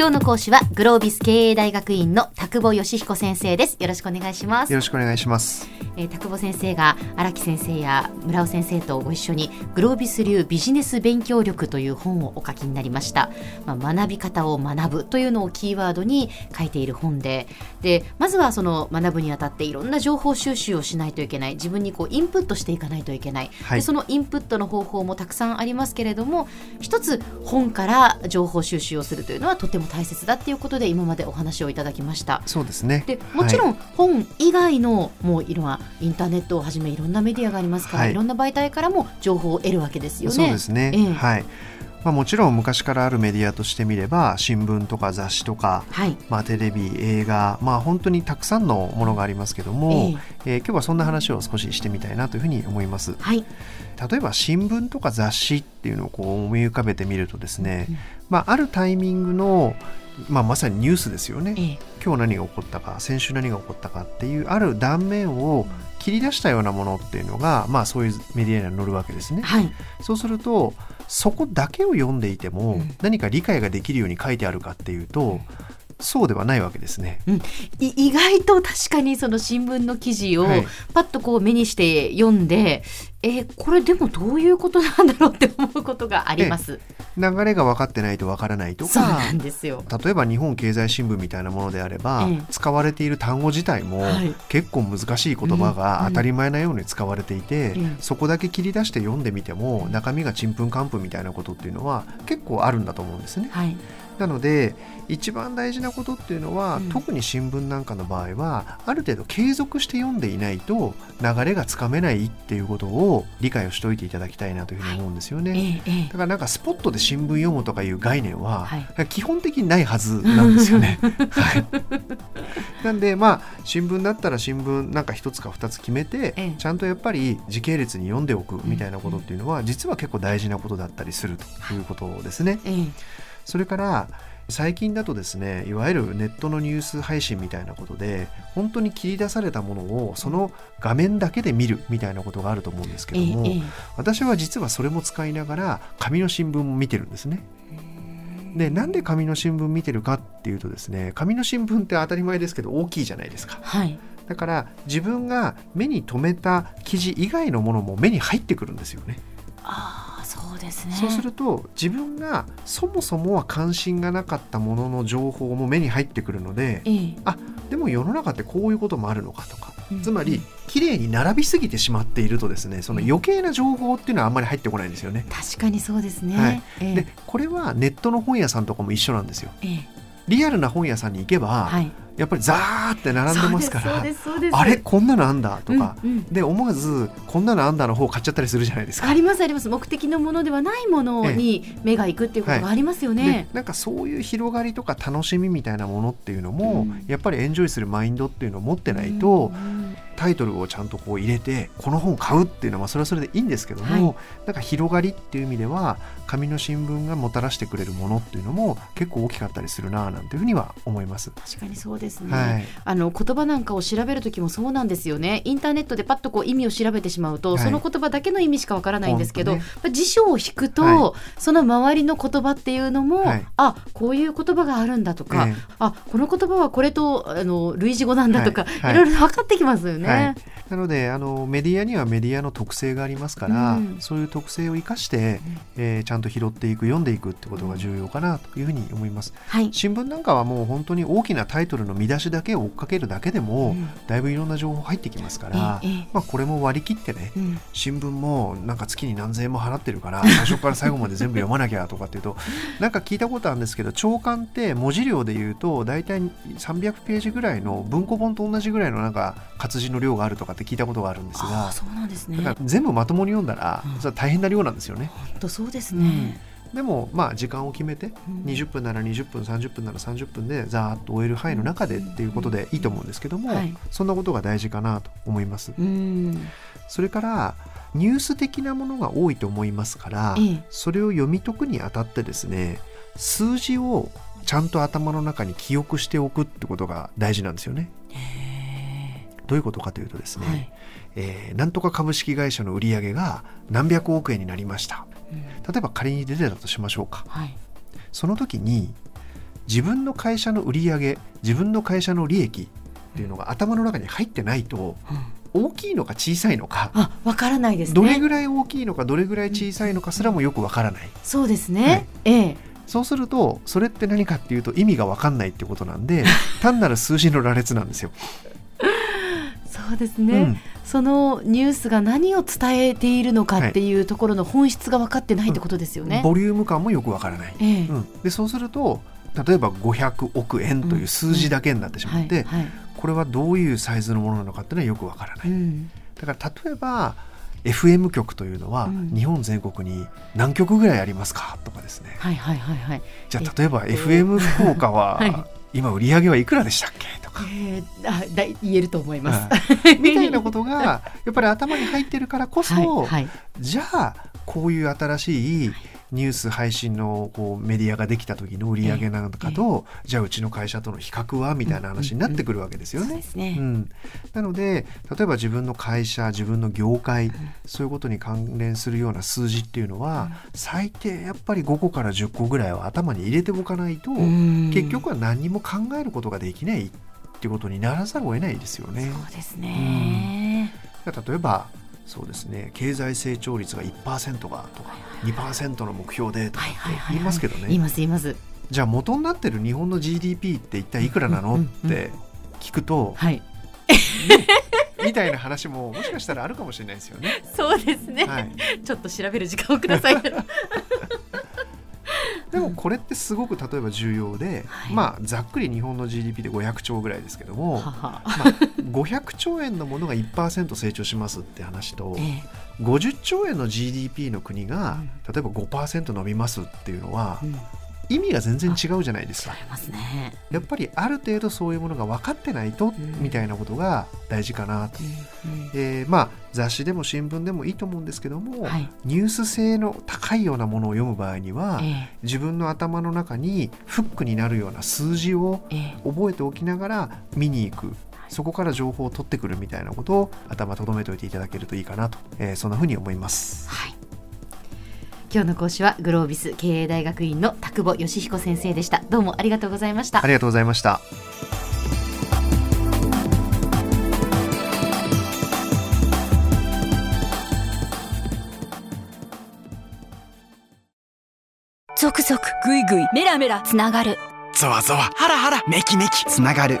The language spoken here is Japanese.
今日の講師はグロービス経営大学院の田久保義彦先生です。よろしくお願いします。よろしくお願いします、えー、田久保先生が荒木先生や村尾先生とご一緒にグロービス流ビジネス勉強力という本をお書きになりました、まあ、学び方を学ぶというのをキーワードに書いている本で。でまずはその学ぶにあたっていろんな情報収集をしないといけない。自分にこうインプットしていかないといけない、はい。でそのインプットの方法もたくさんありますけれども一つ本から情報収集をするというのはとても大切だっていうことで今までお話をいただきました。そうですね。でもちろはい。ん本以外のもういろんなインターネットをはじめいろんなメディアがありますから、はい。い、ろんな媒体からも情報を得るわけですよね。そうですね、ええ。はいまあ、もちろん昔からあるメディアとしてみれば新聞とか雑誌とか、はい、まあ、テレビ映画、まあ、本当にたくさんのものがありますけども、えー今日はそんな話を少ししてみたいなというふうに思います。はい、例えば新聞とか雑誌っていうのをこう思い浮かべてみるとですね、うん。まあ、あるタイミングの、まあ、まさにニュースですよね、ええ。今日何が起こったか先週何が起こったかっていうある断面を切り出したようなものっていうのが、まあ、そういうメディアには載るわけですね。はい、そうするとそこだけを読んでいても、うん。何か理解ができるように書いてあるかっていうとそうではないわけですね。い意外と確かにその新聞の記事をはい。パッとこう目にして読んで、えーこれでもどういうことなんだろうって思うことがあります。流れが分かってないと分からないとそうかなんですよ。例えば日本経済新聞みたいなものであれば、ええ。使われている単語自体もはい。結構難しい言葉が当たり前なように使われていて、ええ。そこだけ切り出して読んでみても中身がちんぷんかんぷんみたいなことっていうのは結構あるんだと思うんですね。はい、なので一番大事なことっていうのは、うん。特に新聞なんかの場合はある程度継続して読んでいないと流れがつかめないっていうことを理解をしておいていただきたいなというふうに思うんですよね。ええええ。だからなんかスポットで新聞読むとかいう概念は、はい。基本的にないはずなんですよね。はい、なんでまあ新聞だったら新聞なんか一つか二つ決めて、ええ。ちゃんとやっぱり時系列に読んでおくみたいなことっていうのは、実は結構大事なことだったりするということですね。ええそれから最近だとですねいわゆるネットのニュース配信みたいなことで本当に切り出されたものをその画面だけで見るみたいなことがあると思うんですけえども、ええ私は実はそれも使いながら紙の新聞も見てるんですね。でなんで紙の新聞見てるかっていうとですね紙の新聞って当たり前ですけど大きいじゃないですか。はい、だから自分が目に留めた記事以外のものも目に入ってくるんですよね。ああそうですね。そうすると自分がそもそもは関心がなかったものの情報も目に入ってくるのでええでも世の中ってこういうこともあるのかとかうんつまり綺麗に並びすぎてしまっているとですねその余計な情報っていうのはあんまり入ってこないんですよね。確かにそうですね。はいええでこれはネットの本屋さんとかも一緒なんですよ。ええリアルな本屋さんに行けば、はい、やっぱりザーって並んでますからあれこんなのあんだとか、うんうん。で思わずこんなのあんだの方買っちゃったりするじゃないですか。ありますあります。目的のものではないものに目が行くっていうことがありますよでね。なんかそういう広がりとか楽しみみたいなものっていうのも、うん。やっぱりエンジョイするマインドっていうのを持ってないと、うんタイトルをちゃんとこう入れてこの本買うっていうのはまあそれはそれでいいんですけども、はい。なんか広がりっていう意味では紙の新聞がもたらしてくれるものっていうのも結構大きかったりするななんていうふうには思います。確かにそうですね、はい。あの言葉なんかを調べる時もそうなんですよね。インターネットでパッとこう意味を調べてしまうと、はい。その言葉だけの意味しかわからないんですけど、本当やっぱ辞書を引くと、はその周りの言葉っていうのも、はい。あこういう言葉があるんだとか、ええ。あこの言葉はこれとあの類似語なんだとか、いろいろ分かってきますよね。はい、なのであのメディアにはメディアの特性がありますから、うん。そういう特性を生かして、えーちゃんと拾っていく読んでいくってことが重要かなというふうに思います。はい。新聞なんかはもう本当に大きなタイトルの見出しだけを追っかけるだけでも、うん。だいぶいろんな情報入ってきますから、まあ、これも割り切ってねうん。新聞もなんか月に何千円も払ってるから 最初から最後まで全部読まなきゃとかっていうとなんか聞いたことあるんですけど長官って文字量で言うと大体300ページぐらいの文庫本と同じぐらいのなんか活字の量があるとかって聞いたことがあるんですあがあそうなんですね。だから全部まともに読んだらうんそれは大変な量なんですよね。本当そうですね。でもまあ時間を決めてうん20分なら20分30分なら30分でざーっと終える範囲の中でっていうことでいいと思うんですけども、はいそんなことが大事かなと思います。うんそれからニュース的なものが多いと思いますから、ええそれを読み解くにあたってですね数字をちゃんと頭の中に記憶しておくってことが大事なんですよね。へどういうことかというとですね、えはい。えーなんとか株式会社の売り上げが何百億円になりました。うん。例えば仮に出てたとしましょうか。はい。その時に自分の会社の売り上げ自分の会社の利益っていうのが頭の中に入ってないと、大きいのか小さいのかあわからないですね。どれぐらい大きいのかどれぐらい小さいのかすらもよくわからない、そうですね、はいええ。そうするとそれって何かっていうと意味がわかんないってことなんで 単なる数字の羅列なんですよ。そうですね、うん。そのニュースが何を伝えているのかっていうところの本質が分かってないってことですよね。ボリューム感もよくわからない、ええ。うん、でそうすると例えば500億円という数字だけになってしまって、はいはい。これはどういうサイズのものなのかっていうのはよくわからない、うん。だから例えば FM 局というのはうん。日本全国に何局ぐらいありますかとかですね。はいはいはいはい。じゃあ例えば FM 福岡は は今売り上げはいくらでしたっけえー、あだ言えると思います。はい。みたいなことがやっぱり頭に入ってるからこそ、はいはい。じゃあこういう新しいニュース配信のこうメディアができた時の売り上げなんかと、じゃあうちの会社との比較はみたいな話になってくるわけですよね。なので例えば自分の会社自分の業界、そういうことに関連するような数字っていうのは、最低やっぱり5個から10個ぐらいは頭に入れておかないと、うん。結局は何にも考えることができないっていうことにならざるを得ないですよね。そうですね。例えばそうですね経済成長率が1%がとか2%の目標でとか言いますけどね、言います言います。じゃあ元になってる日本の GDP って一体いくらなの？うんうんって聞くと、はい。みたいな話ももしかしたらあるかもしれないですよね。そうですね。はい、ちょっと調べる時間をください。でもこれってすごく例えば重要で、はい。まあざっくり日本の GDP で500兆ぐらいですけども、はは。まあ、500兆円のものが1%成長しますって話とえ50兆円の GDP の国がうん。例えば5%伸びますっていうのはえうん。意味が全然違うじゃないですか。ね。やっぱりある程度そういうものが分かってないとんみたいなことが大事かなと。うんうんえーまあ雑誌でも新聞でもいいと思うんですけども、はい。ニュース性の高いようなものを読む場合には、え自分の頭の中にフックになるような数字を覚えておきながら見に行くそこから情報を取ってくるみたいなことを頭とどめておいていただけるといいかなと、えーそんなふうに思います。はい。今日の講師はグロービス経営大学院の田久保義彦先生でした。どうもありがとうございましたあ。りがとうございました。ゾクゾクグイグイメラメラつながるゾワゾワハラハラメキメキつながる